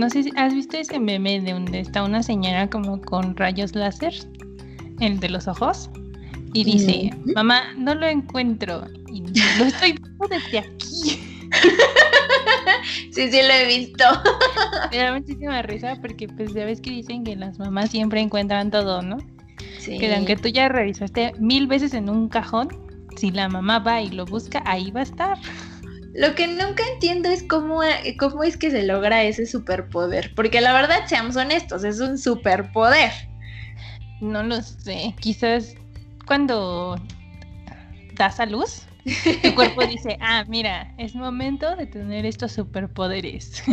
no sé si has visto ese meme de donde está una señora como con rayos láser, el de los ojos, y dice, mamá, no lo encuentro, y lo estoy viendo desde aquí. sí, sí lo he visto. Me da muchísima risa porque pues ya ves que dicen que las mamás siempre encuentran todo, ¿no? Sí. Que aunque tú ya revisaste mil veces en un cajón, si la mamá va y lo busca, ahí va a estar. Lo que nunca entiendo es cómo, cómo es que se logra ese superpoder. Porque la verdad, seamos honestos, es un superpoder. No lo sé. Quizás cuando das a luz, tu cuerpo dice, ah, mira, es momento de tener estos superpoderes.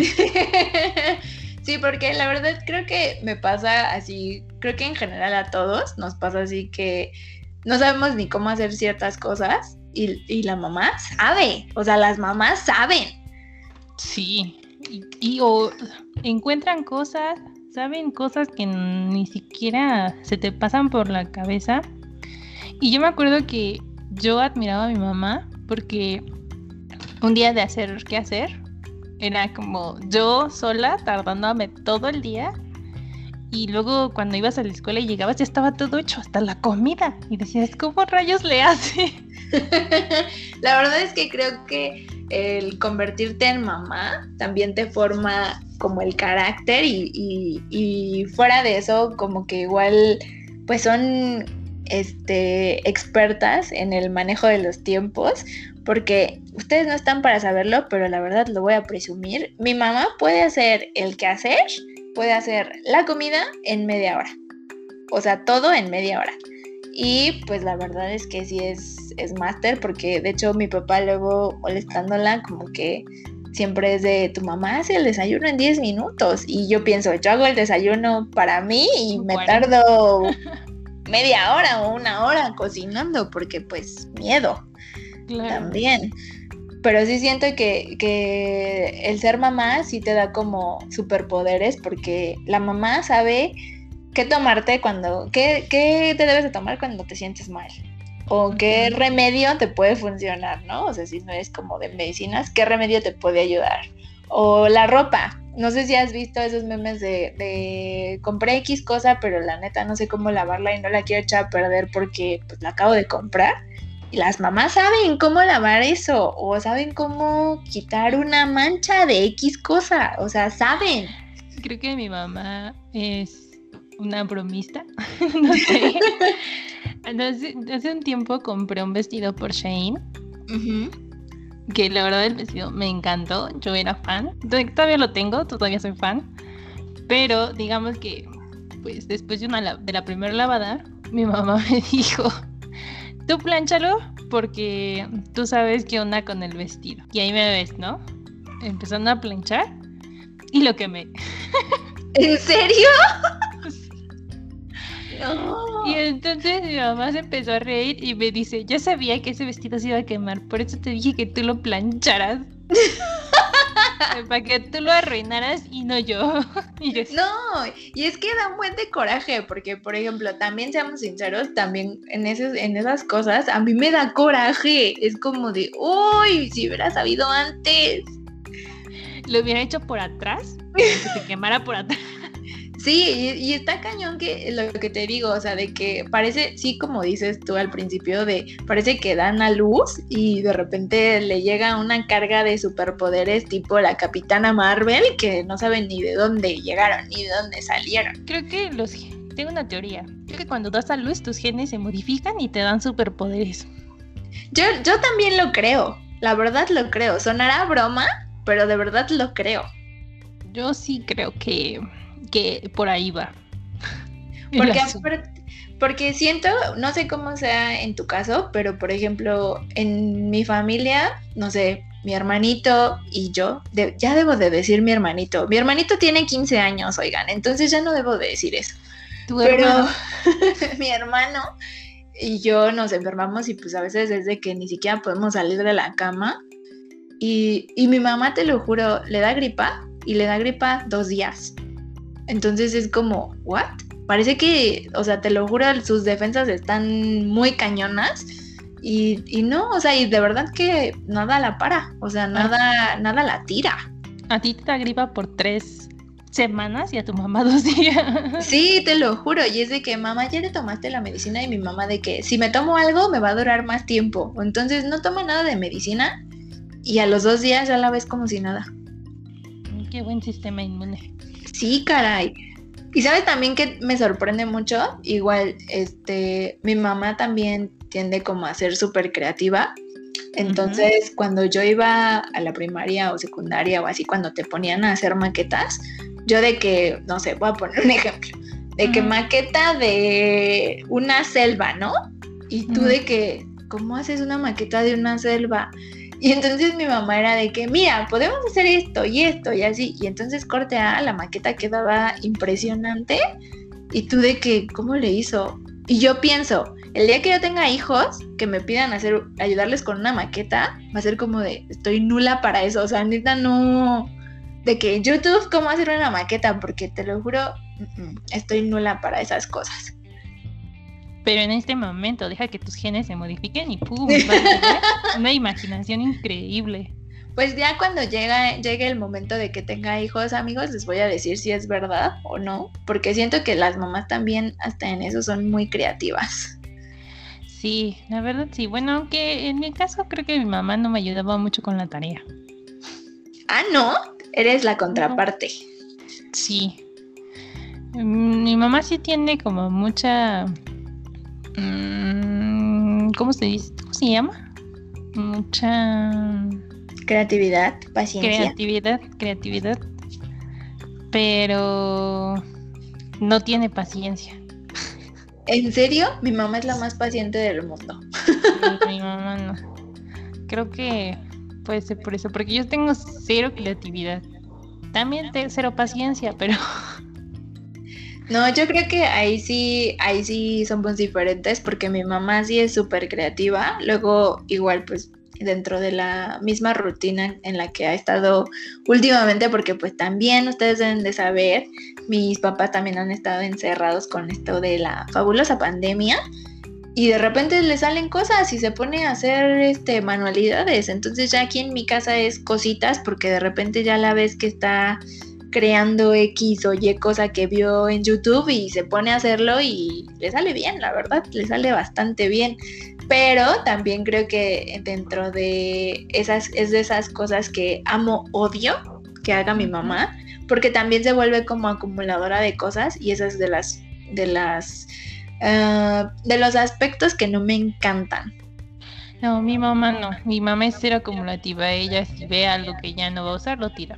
Sí, porque la verdad creo que me pasa así, creo que en general a todos nos pasa así que no sabemos ni cómo hacer ciertas cosas y, la mamá sabe, o sea, las mamás saben. Sí, y, o encuentran cosas, saben cosas que ni siquiera se te pasan por la cabeza. Y yo me acuerdo que yo admiraba a mi mamá porque un día de hacer qué hacer, era como yo sola tardándome todo el día y luego cuando ibas a la escuela y llegabas ya estaba todo hecho, hasta la comida. Y decías, ¿cómo rayos le hace? la verdad es que creo que el convertirte en mamá también te forma como el carácter y, y, fuera de eso como que igual pues son este, expertas en el manejo de los tiempos porque ustedes no están para saberlo, pero la verdad lo voy a presumir. Mi mamá puede hacer el quehacer, puede hacer la comida en media hora. O sea, todo en media hora. Y pues la verdad es que sí es, es máster, porque de hecho mi papá luego molestándola como que siempre es de tu mamá hace el desayuno en 10 minutos. Y yo pienso, yo hago el desayuno para mí y me tardo media hora o una hora cocinando, porque pues miedo también. Pero sí siento que, que el ser mamá sí te da como superpoderes, porque la mamá sabe qué tomarte cuando, qué, qué te debes de tomar cuando te sientes mal. O qué remedio te puede funcionar, ¿no? O sea, si no es como de medicinas, ¿qué remedio te puede ayudar? O la ropa. No sé si has visto esos memes de, de compré X cosa, pero la neta no sé cómo lavarla y no la quiero echar a perder porque pues la acabo de comprar. Las mamás saben cómo lavar eso o saben cómo quitar una mancha de X cosa. O sea, saben. Creo que mi mamá es una bromista, no sé. hace, un tiempo compré un vestido por Shane. Que la verdad el vestido me encantó. Yo era fan. Todavía lo tengo, todavía soy fan. Pero digamos que, pues después de, una, de la primera lavada, mi mamá me dijo: Tú planchalo porque tú sabes qué onda con el vestido. Y ahí me ves, ¿no? Empezando a planchar y lo quemé. ¿En serio? Y entonces mi mamá se empezó a reír y me dice, yo sabía que ese vestido se iba a quemar, por eso te dije que tú lo plancharas. para que tú lo arruinaras y no yo. no, y es que da un buen de coraje, porque por ejemplo, también seamos sinceros, también en, en esas cosas, a mí me da coraje. Es como de, uy, si hubiera sabido antes. Lo hubiera hecho por atrás, que se quemara por atrás. Sí, y, está cañón que lo que te digo, o sea, de que parece, sí, como dices tú al principio, de parece que dan a luz y de repente le llega una carga de superpoderes tipo la Capitana Marvel que no saben ni de dónde llegaron ni de dónde salieron. Creo que los tengo una teoría. Creo que cuando das a luz tus genes se modifican y te dan superpoderes. Yo, yo también lo creo, la verdad lo creo. Sonará broma, pero de verdad lo creo. Yo sí creo que que por ahí va. Porque, porque siento, no sé cómo sea en tu caso, pero por ejemplo, en mi familia, no sé, mi hermanito y yo, ya debo de decir mi hermanito. Mi hermanito tiene 15 años, oigan, entonces ya no debo de decir eso. pero mi hermano y yo nos enfermamos y pues a veces es de que ni siquiera podemos salir de la cama. Y, y mi mamá, te lo juro, le da gripa y le da gripa dos días. Entonces es como, ¿what? Parece que, o sea, te lo juro, sus defensas están muy cañonas. Y, y no, o sea, y de verdad que nada la para, o sea, nada, nada la tira. A ti te da gripa por tres semanas y a tu mamá dos días. Sí, te lo juro. Y es de que, mamá, ya le tomaste la medicina y mi mamá de que si me tomo algo me va a durar más tiempo. Entonces no toma nada de medicina y a los dos días ya la ves como si nada. Qué buen sistema inmune. Sí, caray. Y sabes también que me sorprende mucho, igual, este, mi mamá también tiende como a ser súper creativa. Entonces, cuando yo iba a la primaria o secundaria o así, cuando te ponían a hacer maquetas, yo de que, no sé, voy a poner un ejemplo, de que maqueta de una selva, ¿no? Y tú de que, ¿cómo haces una maqueta de una selva? Y entonces mi mamá era de que, mira, podemos hacer esto y esto y así. Y entonces corte a la maqueta quedaba impresionante. Y tú de que, ¿cómo le hizo? Y yo pienso, el día que yo tenga hijos que me pidan hacer, ayudarles con una maqueta, va a ser como de, estoy nula para eso. O sea, neta no, de que YouTube, ¿cómo hacer una maqueta? Porque te lo juro, estoy nula para esas cosas. Pero en este momento, deja que tus genes se modifiquen y ¡pum! una imaginación increíble. Pues ya cuando llega, llegue el momento de que tenga hijos, amigos, les voy a decir si es verdad o no, porque siento que las mamás también hasta en eso son muy creativas. Sí, la verdad sí. Bueno, aunque en mi caso creo que mi mamá no me ayudaba mucho con la tarea. Ah, ¿no? Eres la contraparte. Sí. Mm, mi mamá sí tiene como mucha ¿Cómo se dice? ¿Cómo se llama? Mucha creatividad, paciencia. Creatividad, creatividad. Pero no tiene paciencia. ¿En serio? Mi mamá es la más paciente del mundo. mi mamá no. Creo que puede ser por eso, porque yo tengo cero creatividad. También tengo cero paciencia, pero no, yo creo que ahí sí, ahí sí somos diferentes porque mi mamá sí es súper creativa. Luego, igual, pues dentro de la misma rutina en la que ha estado últimamente, porque pues también ustedes deben de saber, mis papás también han estado encerrados con esto de la fabulosa pandemia y de repente le salen cosas y se pone a hacer este manualidades. Entonces ya aquí en mi casa es cositas porque de repente ya la ves que está creando X o Y cosa que vio en YouTube y se pone a hacerlo y le sale bien, la verdad, le sale bastante bien. Pero también creo que dentro de esas, es de esas cosas que amo, odio que haga mi mamá, porque también se vuelve como acumuladora de cosas y esas de las, de las, ah, de los aspectos que no me encantan. No, mi mamá no. Mi mamá es cero acumulativa. Ella si ve algo que ya no va a usar, lo tira.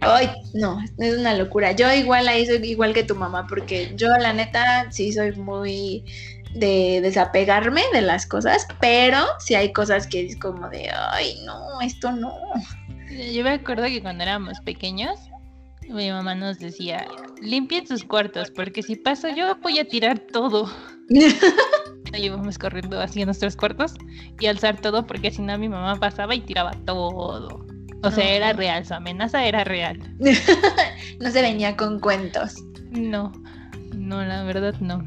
Ay, no, es una locura. Yo igual ahí soy igual que tu mamá, porque yo la neta sí soy muy de desapegarme de las cosas, pero sí hay cosas que es como de, ay, no, esto no. Yo me acuerdo que cuando éramos pequeños, mi mamá nos decía, limpien sus cuartos, porque si paso yo voy a tirar todo. Llevamos corriendo así en nuestros cuartos y alzar todo, porque si no mi mamá pasaba y tiraba todo. O sea, era real, su amenaza era real. no se venía con cuentos. No, no, la verdad no.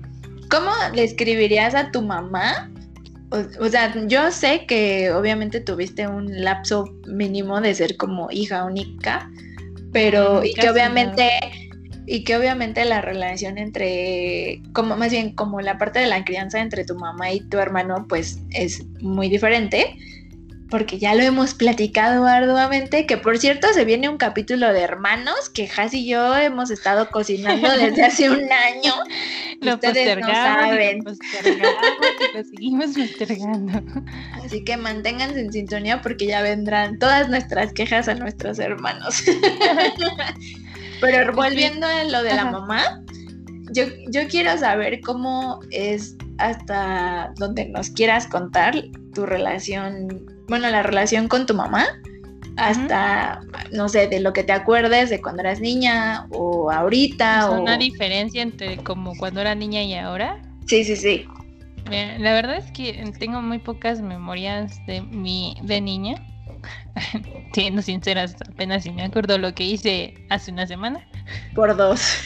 ¿Cómo le escribirías a tu mamá? O, sea, yo sé que obviamente tuviste un lapso mínimo de ser como hija única, pero y que obviamente y que obviamente la relación entre como más bien como la parte de la crianza entre tu mamá y tu hermano pues es muy diferente porque ya lo hemos platicado arduamente, que por cierto se viene un capítulo de hermanos que Has y yo hemos estado cocinando desde hace un año. lo Ustedes no saben. Lo, lo seguimos postergando. Así que manténganse en sintonía porque ya vendrán todas nuestras quejas a nuestros hermanos. Pero volviendo a lo de la mamá, yo, yo quiero saber cómo es hasta donde nos quieras contar tu relación bueno, la relación con tu mamá, hasta, no sé, de lo que te acuerdes de cuando eras niña o ahorita. ¿Es una diferencia entre como cuando era niña y ahora? Sí, sí, sí. la verdad es que tengo muy pocas memorias de mi de niña. Siendo sinceras, apenas si me acuerdo lo que hice hace una semana. Por dos.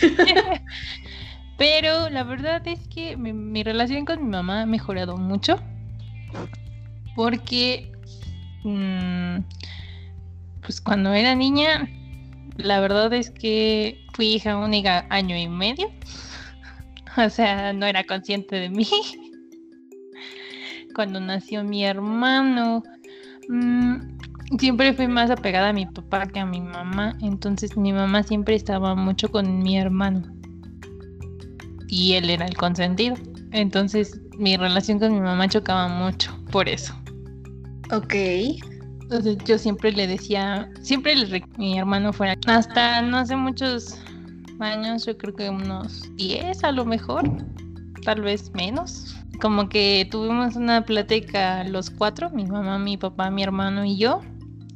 Pero la verdad es que mi, mi relación con mi mamá ha mejorado mucho. Porque Mm, pues cuando era niña la verdad es que fui hija única año y medio. O sea, no era consciente de mí. Cuando nació mi hermano, mm, siempre fui más apegada a mi papá que a mi mamá. Entonces mi mamá siempre estaba mucho con mi hermano. Y él era el consentido. Entonces mi relación con mi mamá chocaba mucho por eso. Ok. Entonces yo siempre le decía, siempre le mi hermano fuera. Hasta no hace muchos años, yo creo que unos 10 a lo mejor, tal vez menos. Como que tuvimos una plática los cuatro, mi mamá, mi papá, mi hermano y yo.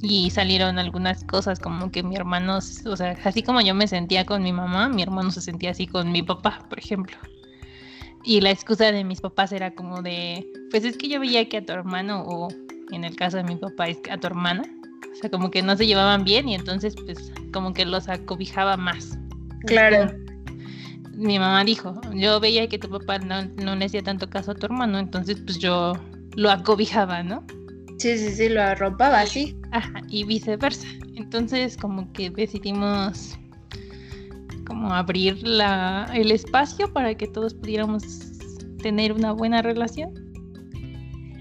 Y salieron algunas cosas como que mi hermano, o sea, así como yo me sentía con mi mamá, mi hermano se sentía así con mi papá, por ejemplo. Y la excusa de mis papás era como de, pues es que yo veía que a tu hermano o en el caso de mi papá es a tu hermana. O sea, como que no se llevaban bien y entonces pues como que los acobijaba más. Claro. mi mamá dijo, yo veía que tu papá no, no le hacía tanto caso a tu hermano, entonces pues yo lo acobijaba, ¿no? Sí, sí, sí, lo arropaba, sí. Ajá, y viceversa. Entonces como que decidimos como abrir la, el espacio para que todos pudiéramos tener una buena relación.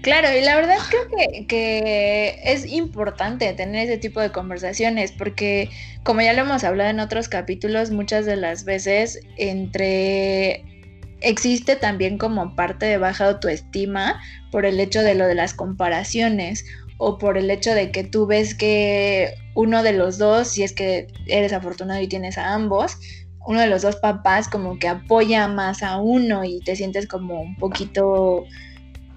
Claro, y la verdad creo que, es importante tener ese tipo de conversaciones porque como ya lo hemos hablado en otros capítulos, muchas de las veces entre existe también como parte de baja autoestima por el hecho de lo de las comparaciones o por el hecho de que tú ves que uno de los dos, si es que eres afortunado y tienes a ambos, uno de los dos papás como que apoya más a uno y te sientes como un poquito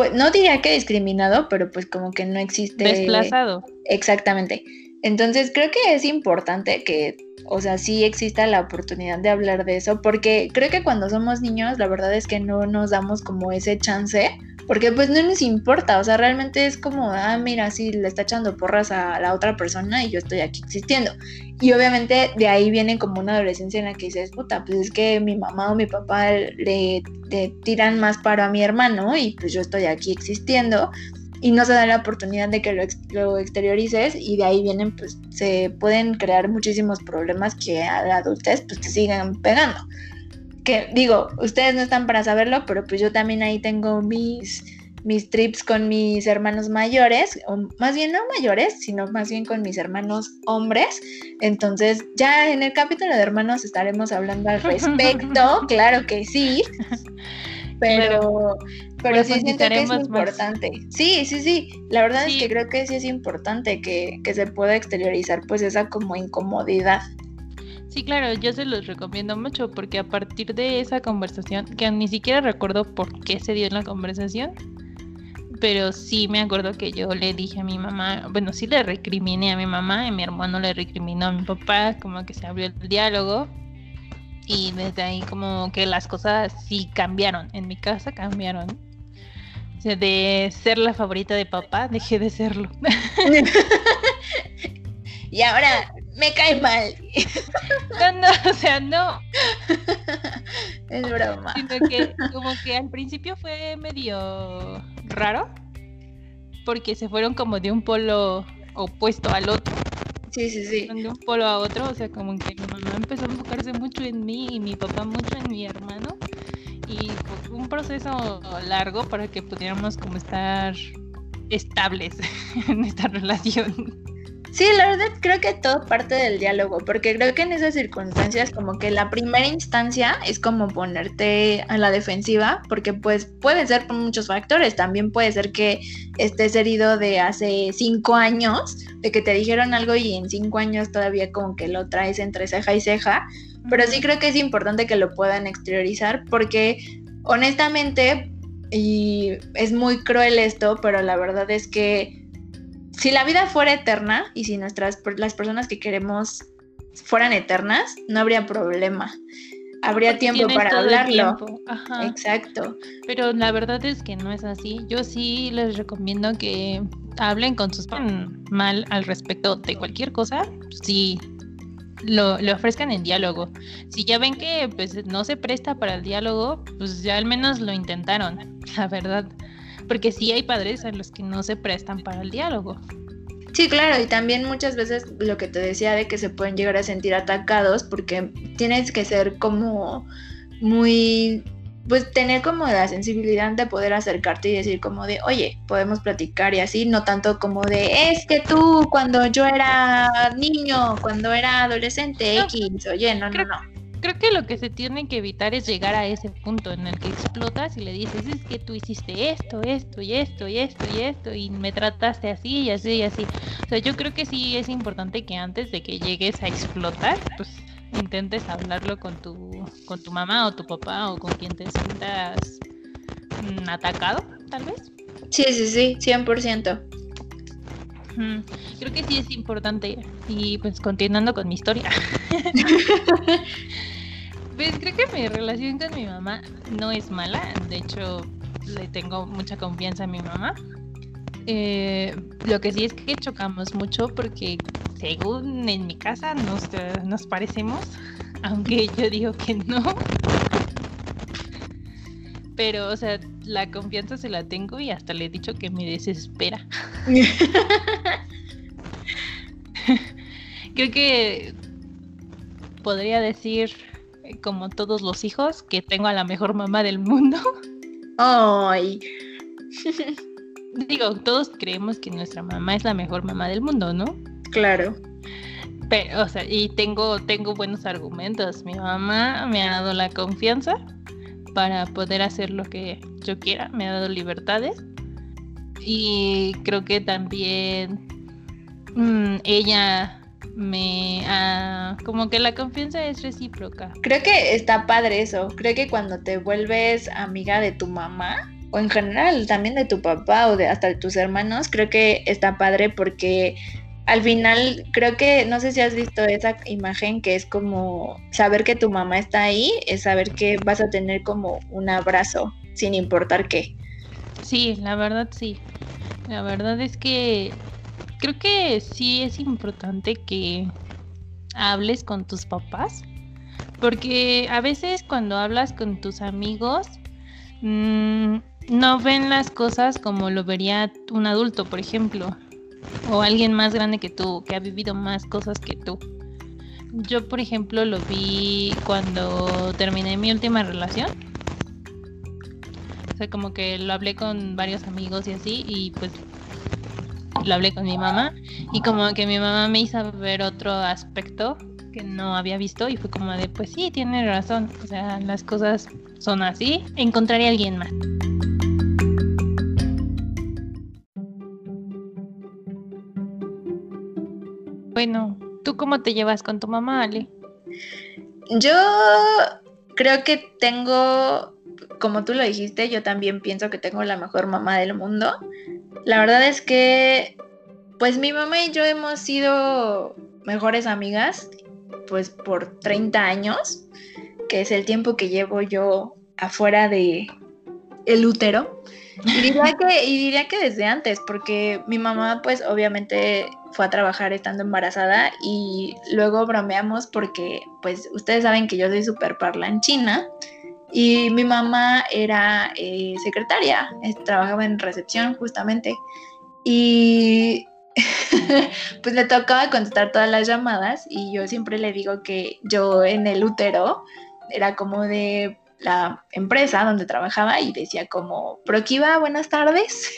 pues no diría que discriminado, pero pues como que no existe. Desplazado. Exactamente. Entonces creo que es importante que, o sea, sí exista la oportunidad de hablar de eso, porque creo que cuando somos niños, la verdad es que no nos damos como ese chance porque pues no nos importa, o sea, realmente es como, ah, mira, sí, le está echando porras a la otra persona y yo estoy aquí existiendo. Y obviamente de ahí viene como una adolescencia en la que dices, puta, pues es que mi mamá o mi papá le, tiran más paro a mi hermano y pues yo estoy aquí existiendo y no se da la oportunidad de que lo, lo, exteriorices y de ahí vienen, pues se pueden crear muchísimos problemas que a la adultez pues te sigan pegando que digo, ustedes no están para saberlo, pero pues yo también ahí tengo mis, mis trips con mis hermanos mayores, o más bien no mayores, sino más bien con mis hermanos hombres. Entonces, ya en el capítulo de hermanos estaremos hablando al respecto, claro que sí. Pero, pero sí siento que es importante. Sí, sí, sí. La verdad es que creo que sí es importante que, que se pueda exteriorizar pues esa como incomodidad. Sí, claro, yo se los recomiendo mucho porque a partir de esa conversación, que ni siquiera recuerdo por qué se dio la conversación, pero sí me acuerdo que yo le dije a mi mamá, bueno, sí le recriminé a mi mamá y mi hermano le recriminó a mi papá, como que se abrió el diálogo y desde ahí como que las cosas sí cambiaron, en mi casa cambiaron. O sea, de ser la favorita de papá, dejé de serlo. y ahora me cae mal. No, no, o sea, no. Es broma. Sino que como que al principio fue medio raro, porque se fueron como de un polo opuesto al otro. Sí, sí, sí. De un polo a otro, o sea, como que mi mamá empezó a enfocarse mucho en mí y mi papá mucho en mi hermano. Y fue un proceso largo para que pudiéramos como estar estables en esta relación. Sí, la verdad creo que todo parte del diálogo, porque creo que en esas circunstancias como que la primera instancia es como ponerte a la defensiva, porque pues puede ser por muchos factores, también puede ser que estés herido de hace cinco años, de que te dijeron algo y en cinco años todavía como que lo traes entre ceja y ceja, pero sí creo que es importante que lo puedan exteriorizar, porque honestamente, y es muy cruel esto, pero la verdad es que si la vida fuera eterna y si nuestras las personas que queremos fueran eternas, no habría problema. Habría tiempo para hablarlo. Exacto. Pero la verdad es que no es así. Yo sí les recomiendo que hablen con sus mal al respecto de cualquier cosa. Sí, lo, lo, ofrezcan en diálogo. Si ya ven que pues no se presta para el diálogo, pues ya al menos lo intentaron, la verdad porque sí hay padres a los que no se prestan para el diálogo. Sí, claro, y también muchas veces lo que te decía de que se pueden llegar a sentir atacados porque tienes que ser como muy pues tener como la sensibilidad de poder acercarte y decir como de, oye, podemos platicar y así, no tanto como de, es que tú cuando yo era niño, cuando era adolescente, X, oye, no, no, no. Creo que lo que se tiene que evitar es llegar a ese punto en el que explotas y le dices, es que tú hiciste esto, esto y esto y esto y esto y me trataste así y así y así. O sea, yo creo que sí es importante que antes de que llegues a explotar, pues intentes hablarlo con tu, con tu mamá o tu papá o con quien te sientas mm, atacado, tal vez. Sí, sí, sí, 100%. Creo que sí es importante. Y pues continuando con mi historia. pues creo que mi relación con mi mamá no es mala. De hecho, le tengo mucha confianza a mi mamá. Eh, lo que sí es que chocamos mucho porque según en mi casa nos, nos parecemos, aunque yo digo que no. Pero, o sea, la confianza se la tengo y hasta le he dicho que me desespera. Creo que podría decir, como todos los hijos, que tengo a la mejor mamá del mundo. Ay. Digo, todos creemos que nuestra mamá es la mejor mamá del mundo, ¿no? Claro. Pero, o sea, y tengo, tengo buenos argumentos. Mi mamá me ha dado la confianza para poder hacer lo que yo quiera, me ha dado libertades. Y creo que también mm, ella me ha... como que la confianza es recíproca. Creo que está padre eso. Creo que cuando te vuelves amiga de tu mamá, o en general también de tu papá o de hasta de tus hermanos, creo que está padre porque al final creo que, no sé si has visto esa imagen que es como saber que tu mamá está ahí, es saber que vas a tener como un abrazo sin importar qué. Sí, la verdad sí. La verdad es que creo que sí es importante que hables con tus papás. Porque a veces cuando hablas con tus amigos, mmm, no ven las cosas como lo vería un adulto, por ejemplo o alguien más grande que tú, que ha vivido más cosas que tú. Yo, por ejemplo, lo vi cuando terminé mi última relación. O sea, como que lo hablé con varios amigos y así, y pues lo hablé con mi mamá. Y como que mi mamá me hizo ver otro aspecto que no había visto y fue como de, pues sí, tiene razón. O sea, las cosas son así. Encontraré a alguien más. Bueno, ¿tú cómo te llevas con tu mamá, Ale? Yo creo que tengo, como tú lo dijiste, yo también pienso que tengo la mejor mamá del mundo. La verdad es que, pues mi mamá y yo hemos sido mejores amigas, pues por 30 años, que es el tiempo que llevo yo afuera de el útero. Y diría que, y diría que desde antes, porque mi mamá, pues obviamente fue a trabajar estando embarazada y luego bromeamos porque, pues ustedes saben que yo soy súper parlanchina y mi mamá era eh, secretaria, trabajaba en recepción justamente y pues le tocaba contestar todas las llamadas y yo siempre le digo que yo en el útero era como de la empresa donde trabajaba y decía como, Proquiva, buenas tardes.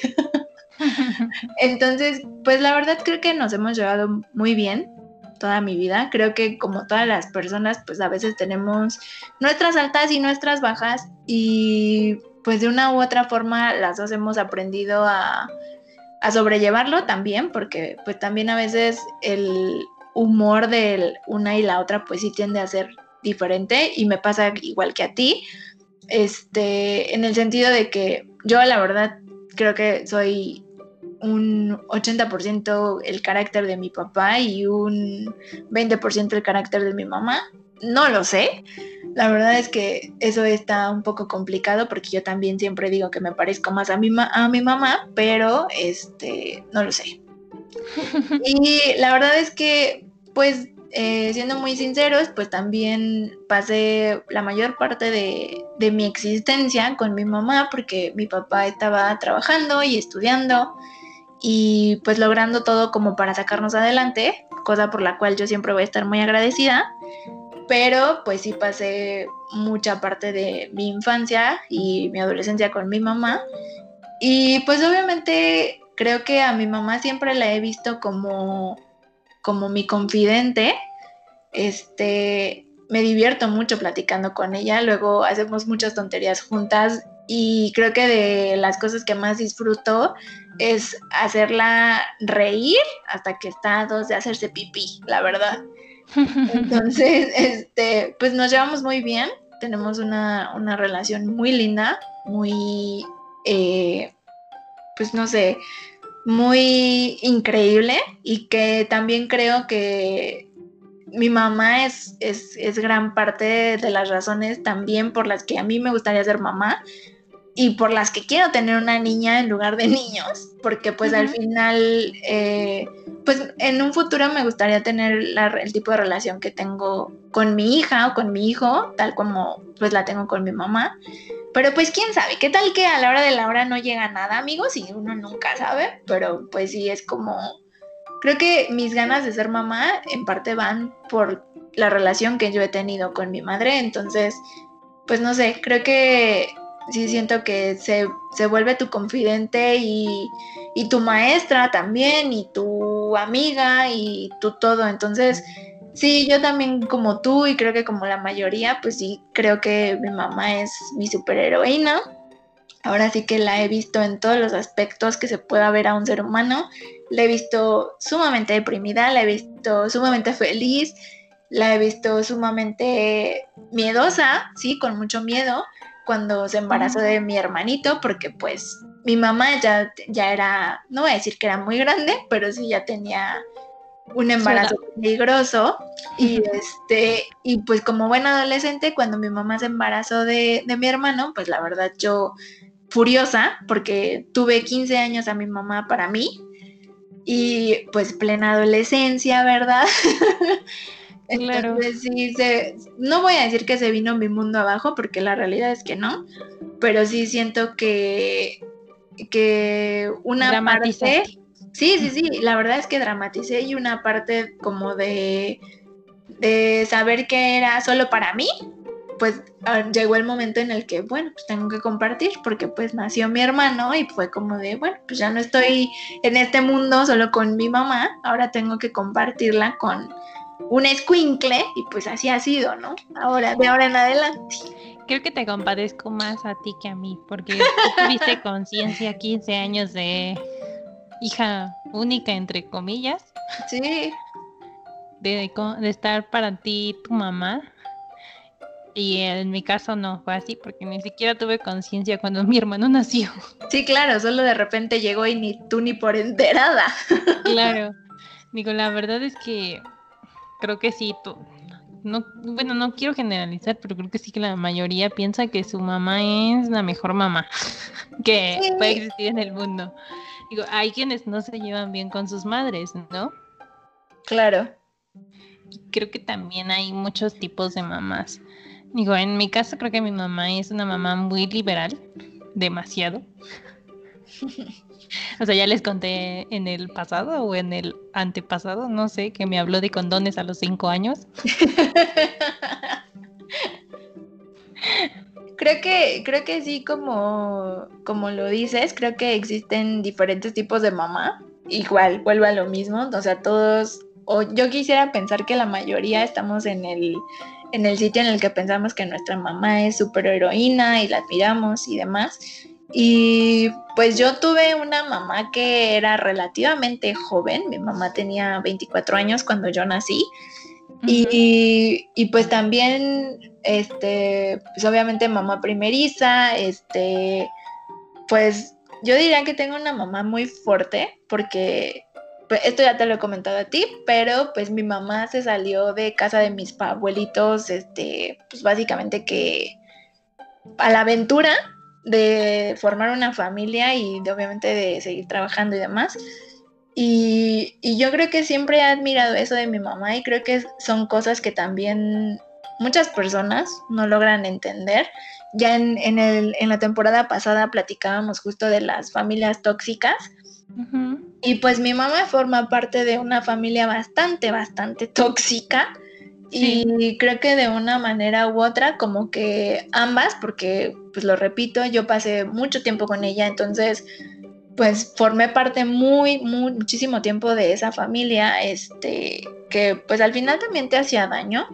Entonces, pues la verdad creo que nos hemos llevado muy bien toda mi vida. Creo que como todas las personas, pues a veces tenemos nuestras altas y nuestras bajas y pues de una u otra forma las dos hemos aprendido a, a sobrellevarlo también, porque pues también a veces el humor de una y la otra pues sí tiende a ser diferente y me pasa igual que a ti, este, en el sentido de que yo la verdad creo que soy un 80% el carácter de mi papá y un 20% el carácter de mi mamá. No lo sé. La verdad es que eso está un poco complicado porque yo también siempre digo que me parezco más a mi, a mi mamá, pero este, no lo sé. y la verdad es que, pues, eh, siendo muy sinceros, pues también pasé la mayor parte de, de, mi existencia con mi mamá porque mi papá estaba trabajando y estudiando y pues logrando todo como para sacarnos adelante, cosa por la cual yo siempre voy a estar muy agradecida. Pero pues sí pasé mucha parte de mi infancia y mi adolescencia con mi mamá. Y pues obviamente creo que a mi mamá siempre la he visto como, como mi confidente. Este, me divierto mucho platicando con ella, luego hacemos muchas tonterías juntas y creo que de las cosas que más disfruto es hacerla reír hasta que está a dos de hacerse pipí, la verdad. Entonces, este, pues nos llevamos muy bien, tenemos una, una relación muy linda, muy, eh, pues no sé, muy increíble y que también creo que mi mamá es, es, es, gran parte de las razones también por las que a mí me gustaría ser mamá y por las que quiero tener una niña en lugar de niños, porque pues al final, eh, pues en un futuro me gustaría tener el tipo de relación que tengo con mi hija o con mi hijo, tal como pues la tengo con mi mamá. Pero pues quién sabe, qué tal que a la hora de la hora no llega nada, amigos, y uno nunca sabe, pero pues sí es como Creo que mis ganas de ser mamá en parte van por la relación que yo he tenido con mi madre, entonces, pues no sé, creo que sí siento que se, vuelve tu confidente y, y, tu maestra también y tu amiga y tu todo, entonces... Sí, yo también como tú y creo que como la mayoría, pues sí, creo que mi mamá es mi superheroína. Ahora sí que la he visto en todos los aspectos que se pueda ver a un ser humano. La he visto sumamente deprimida, la he visto sumamente feliz, la he visto sumamente miedosa, sí, con mucho miedo, cuando se embarazó de mi hermanito, porque pues mi mamá ya, ya era, no voy a decir que era muy grande, pero sí ya tenía un embarazo peligroso. Y este y pues como buena adolescente cuando mi mamá se embarazó de, de mi hermano pues la verdad yo furiosa porque tuve 15 años a mi mamá para mí. Y pues plena adolescencia, ¿verdad? Entonces sí, se, no voy a decir que se vino mi mundo abajo, porque la realidad es que no, pero sí siento que, que una parte... Sí, sí, sí, la verdad es que dramaticé y una parte como de, de saber que era solo para mí, pues ah, llegó el momento en el que, bueno, pues tengo que compartir porque pues nació mi hermano y fue como de, bueno, pues ya no estoy en este mundo solo con mi mamá, ahora tengo que compartirla con un escuincle y pues así ha sido, ¿no? Ahora, de ahora en adelante. Creo que te compadezco más a ti que a mí porque tuviste conciencia 15 años de hija única, entre comillas. Sí. De, de estar para ti tu mamá y en mi caso no fue así porque ni siquiera tuve conciencia cuando mi hermano nació. Sí, claro, solo de repente llegó y ni tú ni por enterada. Claro. Digo, la verdad es que creo que sí, no, bueno, no quiero generalizar, pero creo que sí que la mayoría piensa que su mamá es la mejor mamá que puede existir en el mundo. Digo, hay quienes no se llevan bien con sus madres, ¿no? Claro. creo que también hay muchos tipos de mamás. Digo, en mi caso creo que mi mamá es una mamá muy liberal, demasiado. o sea, ya les conté en el pasado o en el antepasado, no sé, que me habló de condones a los cinco años. creo que, creo que sí, como, como lo dices, creo que existen diferentes tipos de mamá. Igual, vuelvo a lo mismo. O sea, todos, o yo quisiera pensar que la mayoría estamos en el en el sitio en el que pensamos que nuestra mamá es heroína y la admiramos y demás. Y pues yo tuve una mamá que era relativamente joven, mi mamá tenía 24 años cuando yo nací. y, y, pues también, este, pues obviamente mamá primeriza, este, pues yo diría que tengo una mamá muy fuerte porque pues, esto ya te lo he comentado a ti, pero pues mi mamá se salió de casa de mis abuelitos, este, pues básicamente que a la aventura de formar una familia y de obviamente de seguir trabajando y demás. Y, yo creo que siempre he admirado eso de mi mamá y creo que son cosas que también muchas personas no logran entender. Ya en, en, el, en la temporada pasada platicábamos justo de las familias tóxicas Y pues mi mamá forma parte de una familia bastante, bastante tóxica. Y creo que de una manera u otra, como que ambas, porque pues lo repito, yo pasé mucho tiempo con ella, entonces pues formé parte muy, muy, muchísimo tiempo de esa familia, este, que pues al final también te hacía daño.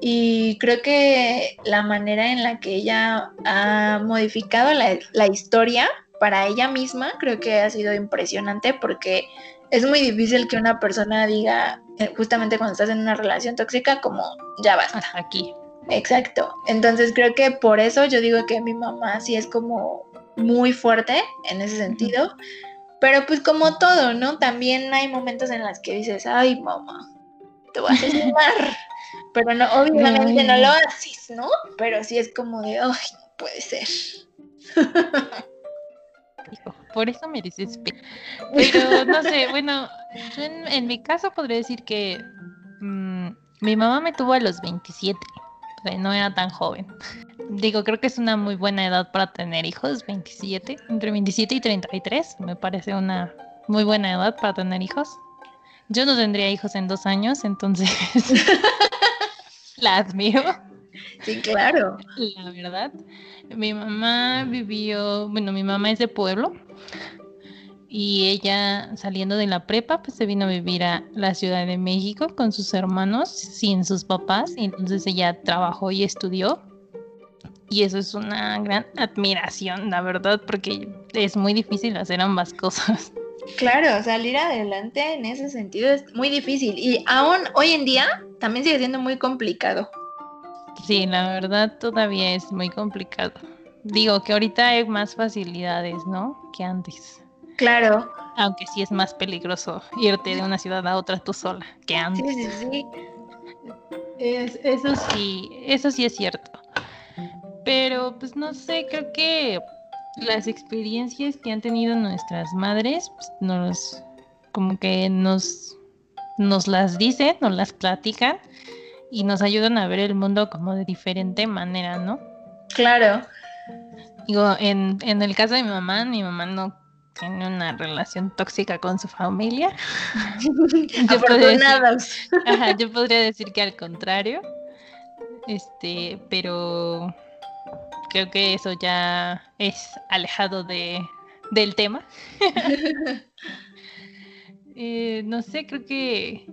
Y creo que la manera en la que ella ha modificado la, la historia para ella misma, creo que ha sido impresionante porque es muy difícil que una persona diga, eh, justamente cuando estás en una relación tóxica, como ya basta. aquí. Exacto. Entonces creo que por eso yo digo que mi mamá sí es como muy fuerte en ese sentido. Pero pues como todo, ¿no? También hay momentos en los que dices, ay mamá, te vas a asesinar. Pero no, obviamente no lo haces, ¿no? Pero sí es como de, ay, no puede ser. Por eso me desespero. Pero no sé, bueno, yo en, mi caso podría decir que mm, mi mamá me tuvo a los 27, o sea, no era tan joven. Digo, creo que es una muy buena edad para tener hijos, 27, entre 27 y 33, me parece una muy buena edad para tener hijos. Yo no tendría hijos en dos años, entonces la admiro. Sí, claro. La verdad. Mi mamá vivió, bueno, mi mamá es de pueblo y ella saliendo de la prepa pues se vino a vivir a la Ciudad de México con sus hermanos sin sus papás y entonces ella trabajó y estudió y eso es una gran admiración la verdad porque es muy difícil hacer ambas cosas. Claro, salir adelante en ese sentido es muy difícil y aún hoy en día también sigue siendo muy complicado. Sí, la verdad todavía es muy complicado. Digo que ahorita hay más facilidades, ¿no? Que antes. Claro. Aunque sí es más peligroso irte de una ciudad a otra tú sola que antes. Sí, sí, sí. eso sí, eso sí es cierto. Pero pues no sé, creo que las experiencias que han tenido nuestras madres pues, nos como que nos nos las dicen, nos las platican y nos ayudan a ver el mundo como de diferente manera, ¿no? Claro. Digo, en, en el caso de mi mamá, mi mamá no tiene una relación tóxica con su familia. yo, podría decir, ajá, yo podría decir que al contrario. Este, pero creo que eso ya es alejado de, del tema. Eh, no sé, creo que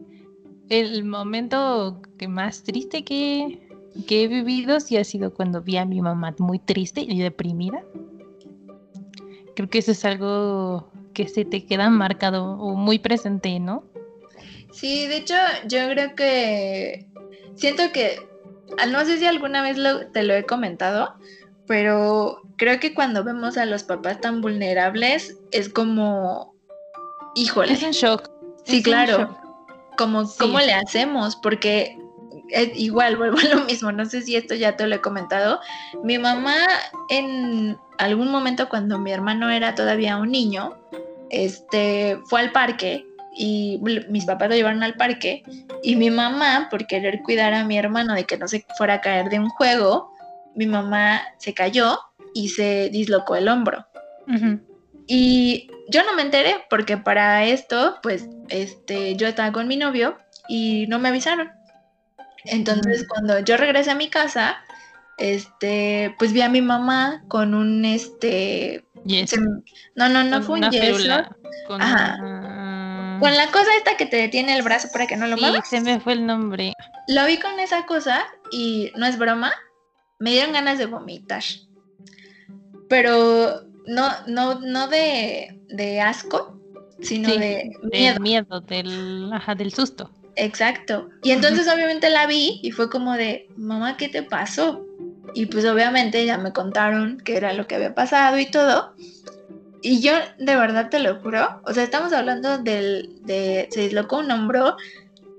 el momento que más triste que, he vivido sí ha sido cuando vi a mi mamá muy triste y deprimida. Creo que eso es algo que se te queda marcado o muy presente, ¿no? Sí, de hecho, yo creo que siento que, ah, no sé si alguna vez te lo he comentado, pero creo que cuando vemos a los papás tan vulnerables es como, híjole. Es un shock. Sí, claro como cómo le hacemos, porque igual vuelvo a lo mismo, no sé si esto ya te lo he comentado. Mi mamá en algún momento cuando mi hermano era todavía un niño, este fue al parque y mis papás lo llevaron al parque y mi mamá por querer cuidar a mi hermano de que no se fuera a caer de un juego, mi mamá se cayó y se dislocó el hombro. Y yo no me enteré porque para esto, pues, este, yo estaba con mi novio y no me avisaron. Entonces, cuando yo regresé a mi casa, este, pues vi a mi mamá con un, este, no, no, no fue un yeso. Con, Ajá. con la cosa esta que te detiene el brazo para que no lo sí, se me fue el nombre. Lo vi con esa cosa y no es broma, me dieron ganas de vomitar. Pero no, no, no de, asco, sino de miedo. miedo, del, ajá, del susto. Exacto. Y entonces obviamente la vi y fue como de, mamá, ¿qué te pasó? Y pues obviamente ya me contaron qué era lo que había pasado y todo. Y yo de verdad te lo juro, o sea, estamos hablando del, de, se dislocó un hombro,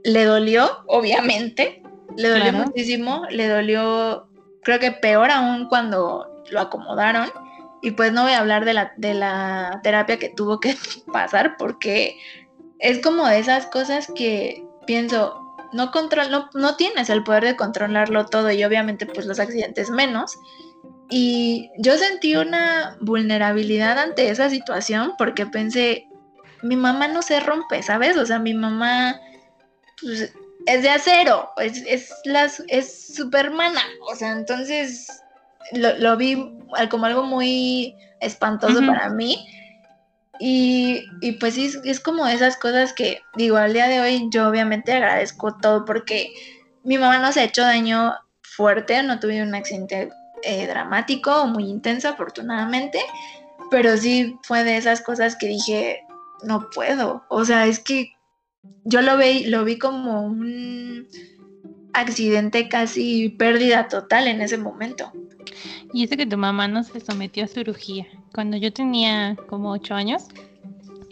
le dolió, obviamente, le dolió muchísimo, le dolió, creo que peor aún cuando lo acomodaron. Y pues no voy a hablar de la, de la terapia que tuvo que pasar porque es como de esas cosas que pienso, no, control, no, no tienes el poder de controlarlo todo y obviamente pues los accidentes menos. Y yo sentí una vulnerabilidad ante esa situación porque pensé, mi mamá no se rompe, ¿sabes? O sea, mi mamá pues, es de acero, es, es, las, es supermana, o sea, entonces lo, vi como algo muy espantoso para mí. Y, y, pues sí, es como esas cosas que digo, al día de hoy yo obviamente agradezco todo porque mi mamá no se ha hecho daño fuerte, no tuve un accidente eh, dramático o muy intenso afortunadamente, pero sí fue de esas cosas que dije, no puedo, o sea, es que yo lo vi, lo vi como un accidente casi pérdida total en ese momento. Y eso que tu mamá no se sometió a cirugía. Cuando yo tenía como ocho años,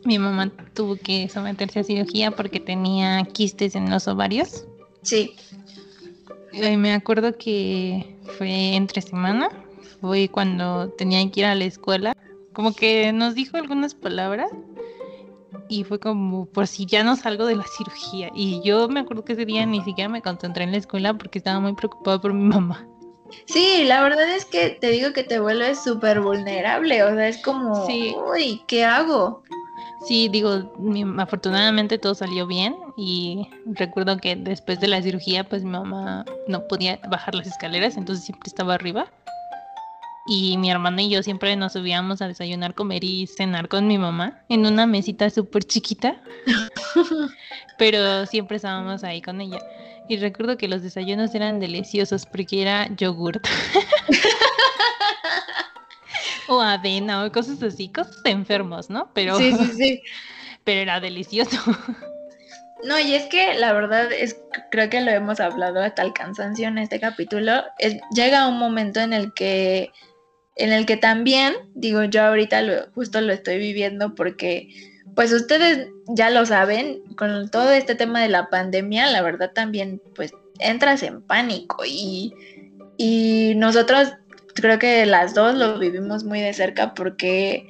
mi mamá tuvo que someterse a cirugía porque tenía quistes en los ovarios. Sí. Y me acuerdo que fue entre semana, fue cuando tenía que ir a la escuela. Como que nos dijo algunas palabras y fue como por si ya no salgo de la cirugía. Y yo me acuerdo que ese día ni siquiera me concentré en la escuela porque estaba muy preocupada por mi mamá. Sí, la verdad es que te digo que te vuelves súper vulnerable, o sea, es como, uy, ¿qué hago? Sí, digo, afortunadamente todo salió bien y recuerdo que después de la cirugía pues mi mamá no podía bajar las escaleras, entonces siempre estaba arriba. Y mi hermana y yo siempre nos subíamos a desayunar, comer y cenar con mi mamá en una mesita súper chiquita, pero siempre estábamos ahí con ella. Y recuerdo que los desayunos eran deliciosos porque era yogurt. o avena o cosas así, cosas de enfermos, ¿no? Pero, sí, sí, sí. Pero era delicioso. No, y es que la verdad es, creo que lo hemos hablado hasta el cansancio en este capítulo, es, llega un momento en el que, en el que también, digo, yo ahorita lo, justo lo estoy viviendo porque pues ustedes ya lo saben, con todo este tema de la pandemia, la verdad también pues entras en pánico y, y nosotros creo que las dos lo vivimos muy de cerca porque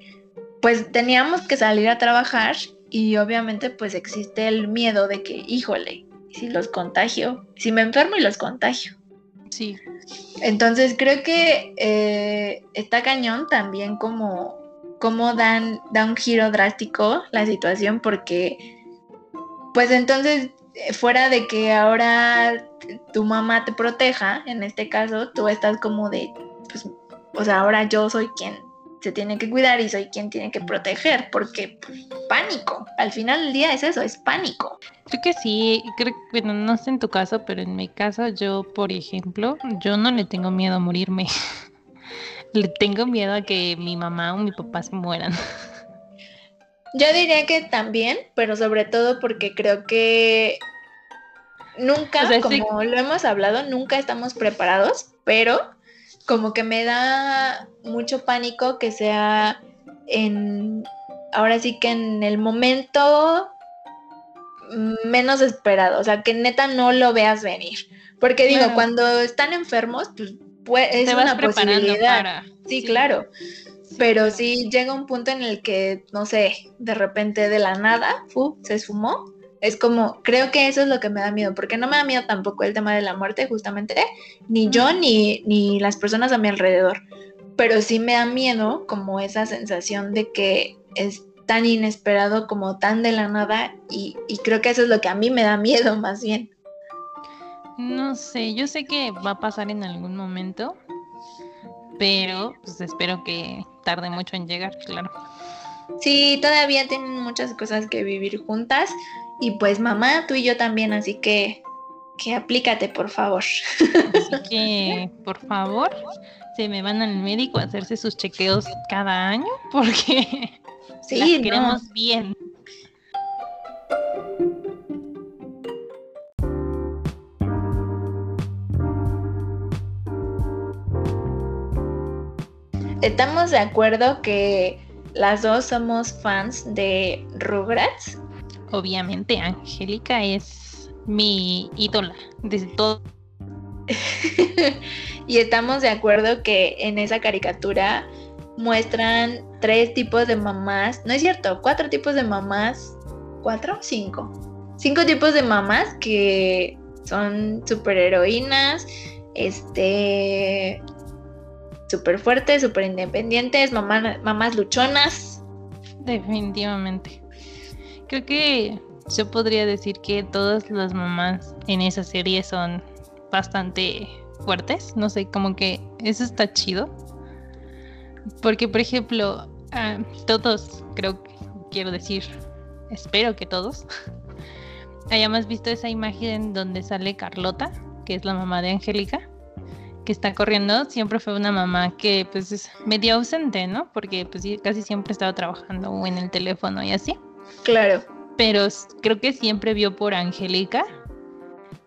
pues teníamos que salir a trabajar y obviamente pues existe el miedo de que, híjole, si los contagio, si me enfermo y los contagio. Sí. Entonces creo que eh, está cañón también como cómo dan, da un giro drástico la situación porque, pues entonces, fuera de que ahora tu mamá te proteja, en este caso, tú estás como de, pues, o sea, ahora yo soy quien se tiene que cuidar y soy quien tiene que proteger, porque pues, pánico, al final del día es eso, es pánico. Creo que sí, creo que bueno, no sé en tu caso, pero en mi caso yo, por ejemplo, yo no le tengo miedo a morirme. Le tengo miedo a que mi mamá o mi papá se mueran. Yo diría que también, pero sobre todo porque creo que nunca, como lo hemos hablado, nunca estamos preparados, pero como que me da mucho pánico que sea en, ahora sí que en el momento menos esperado, o sea, que neta no lo veas venir. Porque digo, cuando están enfermos, pues es una posibilidad. Sí, claro. Pero sí llega un punto en el que, no sé, de repente de la nada, se esfumó. Es como, creo que eso es lo que me da miedo, porque no me da miedo tampoco el tema de la muerte, justamente, ni yo ni, ni las personas a mi alrededor. Pero sí me da miedo como esa sensación de que es tan inesperado como tan de la nada y, y creo que eso es lo que a mí me da miedo más bien. No sé, yo sé que va a pasar en algún momento, pero pues espero que tarde mucho en llegar, claro. Sí, todavía tienen muchas cosas que vivir juntas y pues mamá, tú y yo también, así que que aplícate, por favor. Así que, por favor, se me van al médico a hacerse sus chequeos cada año porque sí, las queremos bien. ¿Estamos de acuerdo que las dos somos fans de Rugrats? Obviamente, Angélica es mi ídola desde todo. y estamos de acuerdo que en esa caricatura muestran tres tipos de mamás. No es cierto, cuatro tipos de mamás. ¿Cuatro? Cinco. Cinco tipos de mamás que son superheroínas. Este súper fuertes, súper independientes, mamás luchonas. Definitivamente. Creo que yo podría decir que todas las mamás en esa serie son bastante fuertes. No sé, como que eso está chido. Porque, por ejemplo, ah, todos, creo que quiero decir, espero que todos hayamos visto esa imagen donde sale Carlota, que es la mamá de Angélica, que está corriendo. Siempre fue una mamá que pues es medio ausente, ¿no? Porque pues casi siempre estaba trabajando en el teléfono y así. Claro. Pero creo que siempre vio por Angélica.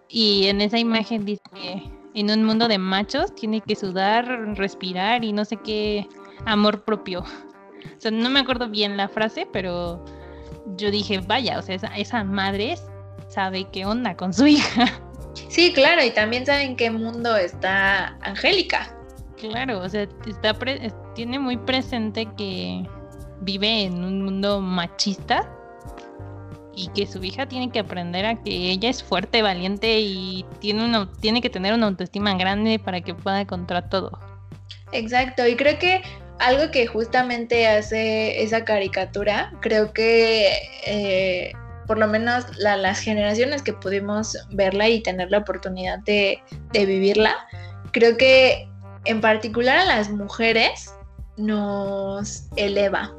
Y en esa imagen dice que en un mundo de machos tiene que sudar, respirar y no sé qué amor propio. O sea, no me acuerdo bien la frase, pero yo dije, vaya, o sea, esa, esa madre sabe qué onda con su hija. Sí, claro, y también sabe en qué mundo está Angélica. Claro, o sea, está tiene muy presente que vive en un mundo machista y que su hija tiene que aprender a que ella es fuerte, valiente y tiene, una, tiene que tener una autoestima grande para que pueda contra todo. Exacto, y creo que algo que justamente hace esa caricatura, creo que eh, por lo menos las generaciones que pudimos verla y tener la oportunidad de, de vivirla, creo que en particular a las mujeres nos eleva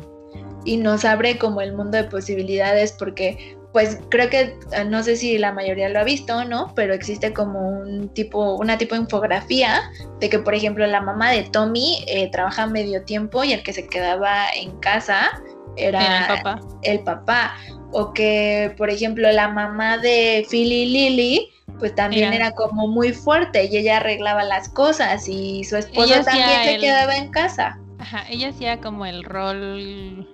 y nos abre como el mundo de posibilidades porque pues creo que ah, no sé si la mayoría lo ha visto o no, pero existe como un tipo, una tipo de infografía de que, por ejemplo, la mamá de Tommy eh, trabaja medio tiempo y el que se quedaba en casa era el papá. el papá. O que, por ejemplo, la mamá de Philly Lily, pues también era como muy fuerte y ella arreglaba las cosas y su esposo también se quedaba en casa. Ajá, ella hacía como el rol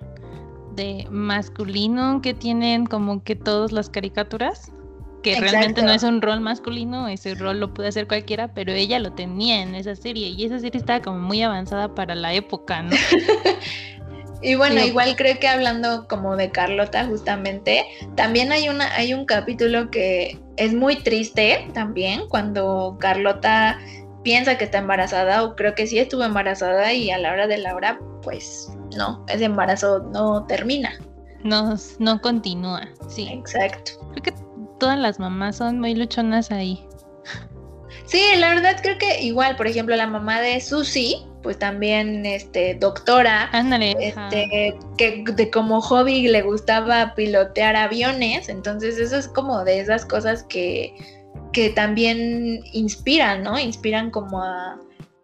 de masculino que tienen como que todas las caricaturas, que realmente no es un rol masculino, ese rol lo puede hacer cualquiera, pero ella lo tenía en esa serie y esa serie estaba como muy avanzada para la época, ¿no? y bueno, igual creo que hablando como de Carlota justamente, también hay una hay un capítulo que es muy triste también cuando Carlota piensa que está embarazada o creo que sí estuvo embarazada y a la hora de la hora pues no, ese embarazo no termina. No, no continúa, sí. Exacto. Creo que todas las mamás son muy luchonas ahí. Sí, la verdad creo que igual, por ejemplo, la mamá de Susi, pues también este doctora, Ándale, este que de como hobby le gustaba pilotear aviones, entonces eso es como de esas cosas que que también inspiran, ¿no? Inspiran como a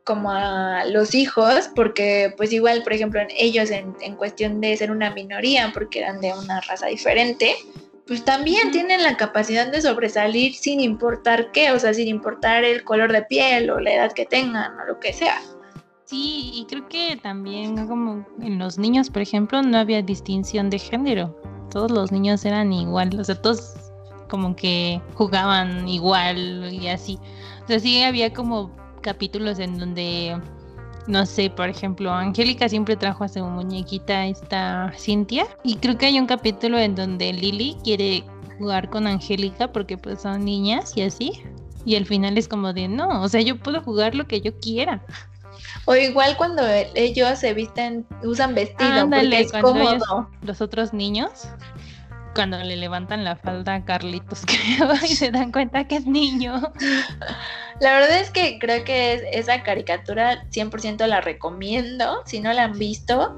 como a los hijos, porque pues igual, por ejemplo, en ellos en, cuestión de ser una minoría, porque eran de una raza diferente, pues también tienen la capacidad de sobresalir sin importar qué, o sea, sin importar el color de piel o la edad que tengan o lo que sea. Sí, y creo que también como en los niños, por ejemplo, no había distinción de género. Todos los niños eran igual, o sea, todos como que jugaban igual y así. O sea, sí había como capítulos en donde, no sé, por ejemplo, Angélica siempre trajo a su muñequita esta Cintia. Y creo que hay un capítulo en donde Lily quiere jugar con Angélica porque pues son niñas y así. Y al final es como de, no, o sea, yo puedo jugar lo que yo quiera. O igual cuando ellos se visten, usan vestido porque es cómodo. los otros niños cuando le levantan la falda a Carlitos, creo, y se dan cuenta que es niño. La verdad es que creo que esa caricatura 100% la recomiendo. Si no la han visto,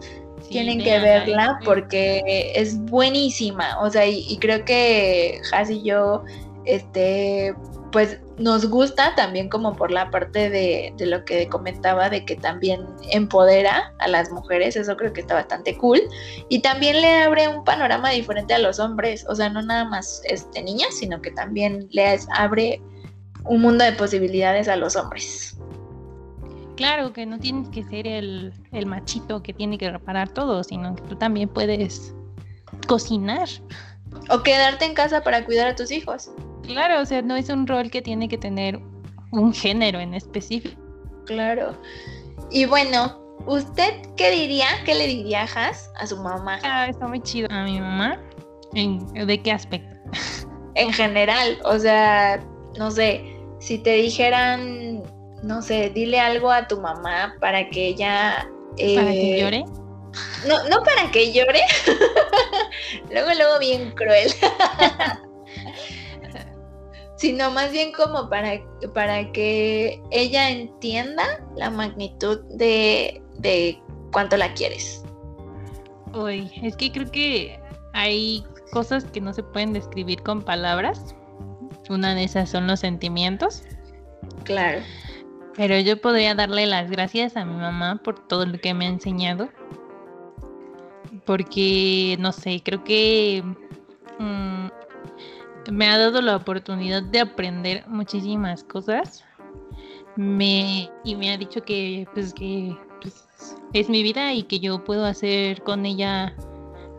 tienen que verla porque es buenísima. O sea, y, creo que Has y yo, este, pues nos gusta también como por la parte de, lo que comentaba, de que también empodera a las mujeres, eso creo que está bastante cool. Y también le abre un panorama diferente a los hombres, o sea, no nada más este, niñas, sino que también les abre un mundo de posibilidades a los hombres. Claro, que no tienes que ser el, el machito que tiene que reparar todo, sino que tú también puedes cocinar. O quedarte en casa para cuidar a tus hijos. Claro, o sea, no es un rol que tiene que tener un género en específico. Claro. Y bueno, ¿usted qué diría, qué le diría Has a su mamá? Ah, está muy chido. ¿A mi mamá? ¿En, ¿De qué aspecto? en general, o sea, no sé, si te dijeran, no sé, dile algo a tu mamá para que ella... ¿Para que eh, llore? No, no para que llore. luego, luego bien cruel. sino más bien como para, para que ella entienda la magnitud de, de cuánto la quieres. Uy, es que creo que hay cosas que no se pueden describir con palabras. Una de esas son los sentimientos. Claro. Pero yo podría darle las gracias a mi mamá por todo lo que me ha enseñado. Porque, no sé, creo que mm, me ha dado la oportunidad de aprender muchísimas cosas. Me, y me ha dicho que, pues, que pues, es mi vida y que yo puedo hacer con ella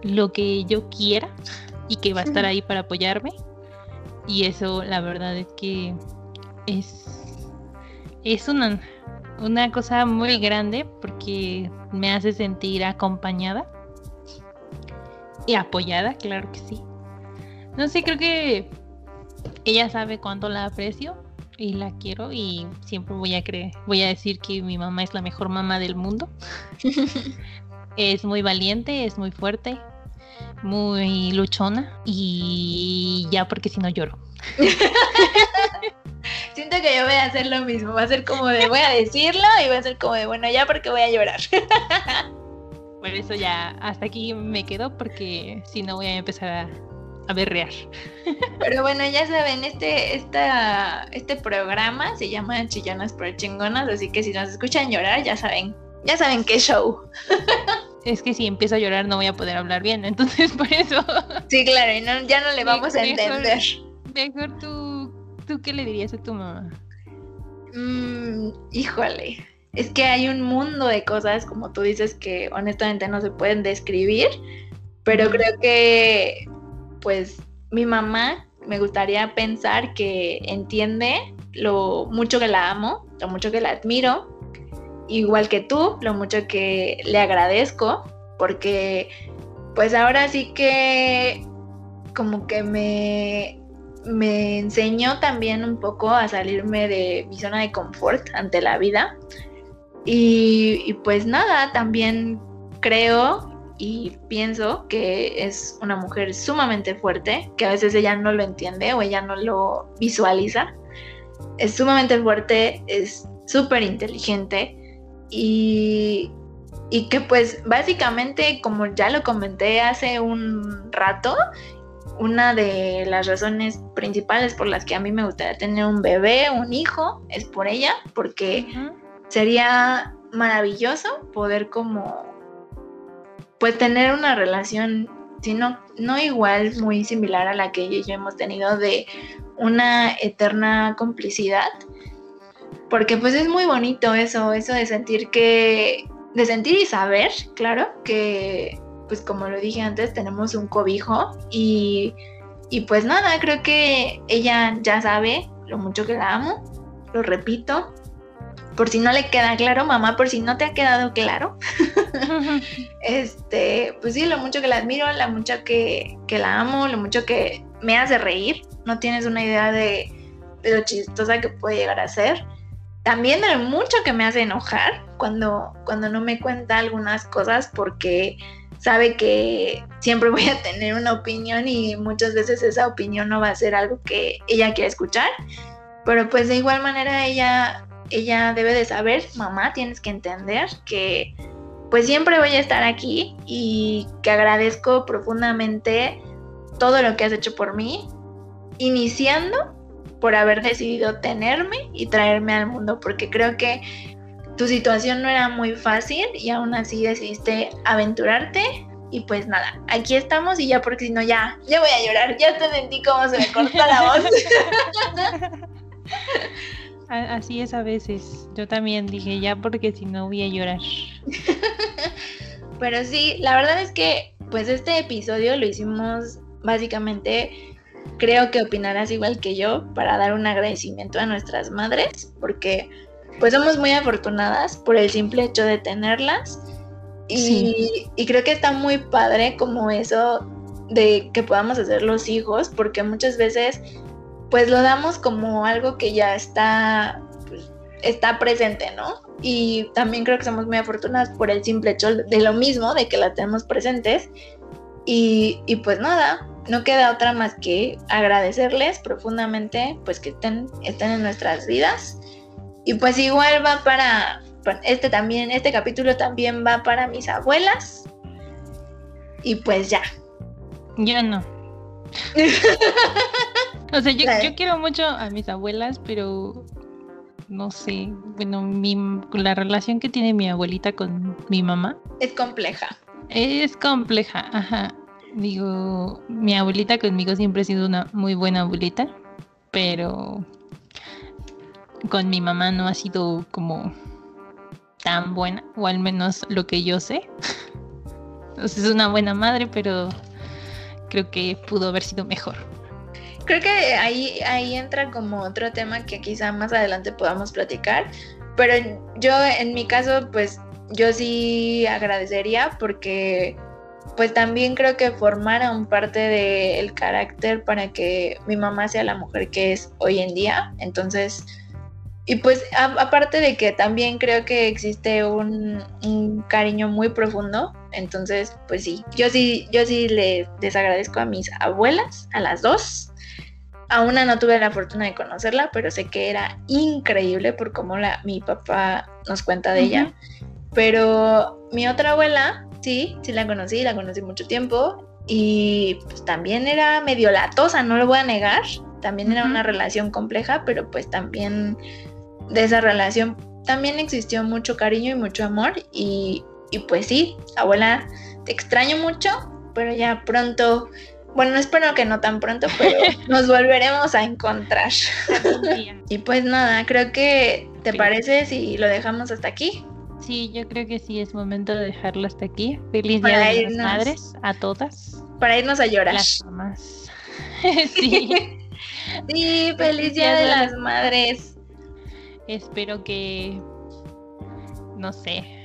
lo que yo quiera y que va a estar ahí para apoyarme. Y eso, la verdad es que es, es una, una cosa muy grande porque me hace sentir acompañada y apoyada, claro que sí. No sé, creo que ella sabe cuánto la aprecio y la quiero y siempre voy a creer, voy a decir que mi mamá es la mejor mamá del mundo. es muy valiente, es muy fuerte, muy luchona y ya porque si no lloro. Siento que yo voy a hacer lo mismo, va a ser como de voy a decirlo y va a ser como de bueno ya porque voy a llorar. Por eso ya hasta aquí me quedo porque si no voy a empezar a a berrear. Pero bueno, ya saben, este, esta, este programa se llama Chillonas por Chingonas, así que si nos escuchan llorar, ya saben, ya saben qué show. Es que si empiezo a llorar no voy a poder hablar bien, entonces por eso. Sí, claro, y ya no le vamos a entender. Mejor tú, ¿tú qué le dirías a tu mamá? Mm, híjole, es que hay un mundo de cosas, como tú dices, que honestamente no se pueden describir, pero creo que pues mi mamá me gustaría pensar que entiende lo mucho que la amo, lo mucho que la admiro, igual que tú, lo mucho que le agradezco, porque pues ahora sí que como que me, me enseñó también un poco a salirme de mi zona de confort ante la vida. Y, y pues nada, también creo y pienso que es una mujer sumamente fuerte, que a veces ella no lo entiende o ella no lo visualiza. Es sumamente fuerte, es súper inteligente y, y que pues básicamente, como ya lo comenté hace un rato, una de las razones principales por las que a mí me gustaría tener un bebé, un hijo, es por ella, porque sería maravilloso poder como pues tener una relación, sino no igual, muy similar a la que ella y yo hemos tenido de una eterna complicidad. Porque pues es muy bonito eso, eso de sentir que, de sentir y saber, claro, que pues como lo dije antes, tenemos un cobijo y, y pues nada, creo que ella ya sabe lo mucho que la amo, lo repito, por si no le queda claro, mamá, por si no te ha quedado claro. este, pues sí, lo mucho que la admiro, lo mucho que, la amo, lo mucho que me hace reír. No tienes una idea de, lo chistosa que puede llegar a ser. También de lo mucho que me hace enojar cuando, cuando no me cuenta algunas cosas porque sabe que siempre voy a tener una opinión y muchas veces esa opinión no va a ser algo que ella quiera escuchar. Pero pues de igual manera ella ella debe de saber, mamá, tienes que entender que pues siempre voy a estar aquí y que agradezco profundamente todo lo que has hecho por mí, iniciando por haber decidido tenerme y traerme al mundo, porque creo que tu situación no era muy fácil y aún así decidiste aventurarte y pues nada, aquí estamos y ya porque si no ya, ya voy a llorar, ya te sentí como se me corta la voz. Así es a veces. Yo también dije ya porque si no voy a llorar. Pero sí, la verdad es que pues este episodio lo hicimos básicamente, creo que opinarás igual que yo, para dar un agradecimiento a nuestras madres, porque pues somos muy afortunadas por el simple hecho de tenerlas. Y, y creo que está muy padre como eso de que podamos hacer los hijos, porque muchas veces pues lo damos como algo que ya está, pues, está presente, ¿no? y también creo que somos muy afortunadas por el simple hecho de lo mismo, de que la tenemos presentes. Y, y pues nada, no queda otra más que agradecerles profundamente pues que estén, estén en nuestras vidas. Y pues igual va para, este también, este capítulo también va para mis abuelas. Y pues ya. Yo no. o sea, yo, yo, quiero mucho a mis abuelas, pero no sé, bueno, mi, la relación que tiene mi abuelita con mi mamá. Es compleja. Es compleja, ajá. Digo, mi abuelita conmigo siempre ha sido una muy buena abuelita, pero con mi mamá no ha sido como tan buena, o al menos lo que yo sé. es una buena madre, pero creo que pudo haber sido mejor. Creo que ahí, ahí entra como otro tema que quizá más adelante podamos platicar, pero yo en mi caso, pues yo sí agradecería porque pues también creo que formaron parte del carácter para que mi mamá sea la mujer que es hoy en día. Entonces, y pues aparte de que también creo que existe un, cariño muy profundo, entonces pues sí, yo sí, yo sí les desagradezco a mis abuelas, a las dos. A una no tuve la fortuna de conocerla, pero sé que era increíble por cómo la, mi papá nos cuenta de ella. Pero mi otra abuela, sí, sí la conocí, la conocí mucho tiempo y pues también era medio latosa, no lo voy a negar. También era una relación compleja, pero pues también de esa relación también existió mucho cariño y mucho amor y, pues sí, abuela, te extraño mucho, pero ya pronto, bueno, espero que no tan pronto, pero nos volveremos a encontrar. y pues nada, creo que te parece si lo dejamos hasta aquí. Sí, yo creo que sí es momento de dejarlo hasta aquí. Feliz Día de las Madres a todas. Para irnos a llorar. Las mamás. sí. sí, feliz Día de las Madres. Espero que, no sé,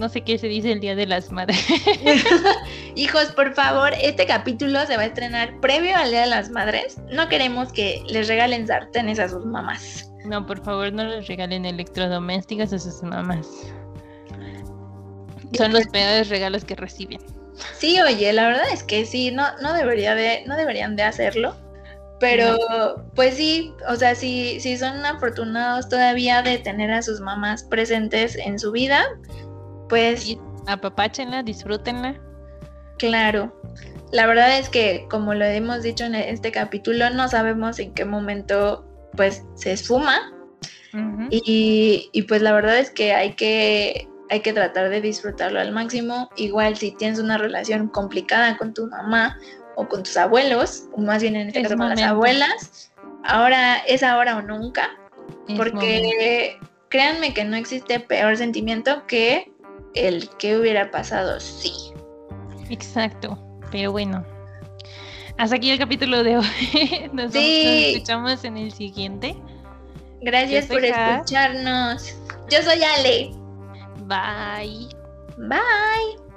no sé qué se dice el Día de las Madres. Hijos, por favor, este capítulo se va a estrenar previo al Día de las Madres. No queremos que les regalen sartenes a sus mamás. No, por favor, no les regalen electrodomésticos a sus mamás. Son los peores regalos que reciben. Sí, oye, la verdad es que sí, no, no debería de, no deberían de hacerlo. Pero, pues sí, o sea, si, si son afortunados todavía de tener a sus mamás presentes en su vida, pues... apapáchenla, disfrútenla. Claro. La verdad es que, como lo hemos dicho en este capítulo, no sabemos en qué momento, pues, se esfuma. y, y pues la verdad es que hay que hay que tratar de disfrutarlo al máximo. Igual si tienes una relación complicada con tu mamá o con tus abuelos, o más bien en este caso con las abuelas, ahora es ahora o nunca, porque créanme que no existe peor sentimiento que el que hubiera pasado sí. Exacto, pero bueno. Hasta aquí el capítulo de hoy. Nos, escuchamos en el siguiente. Gracias por escucharnos. Yo soy Ale. Bye. Bye.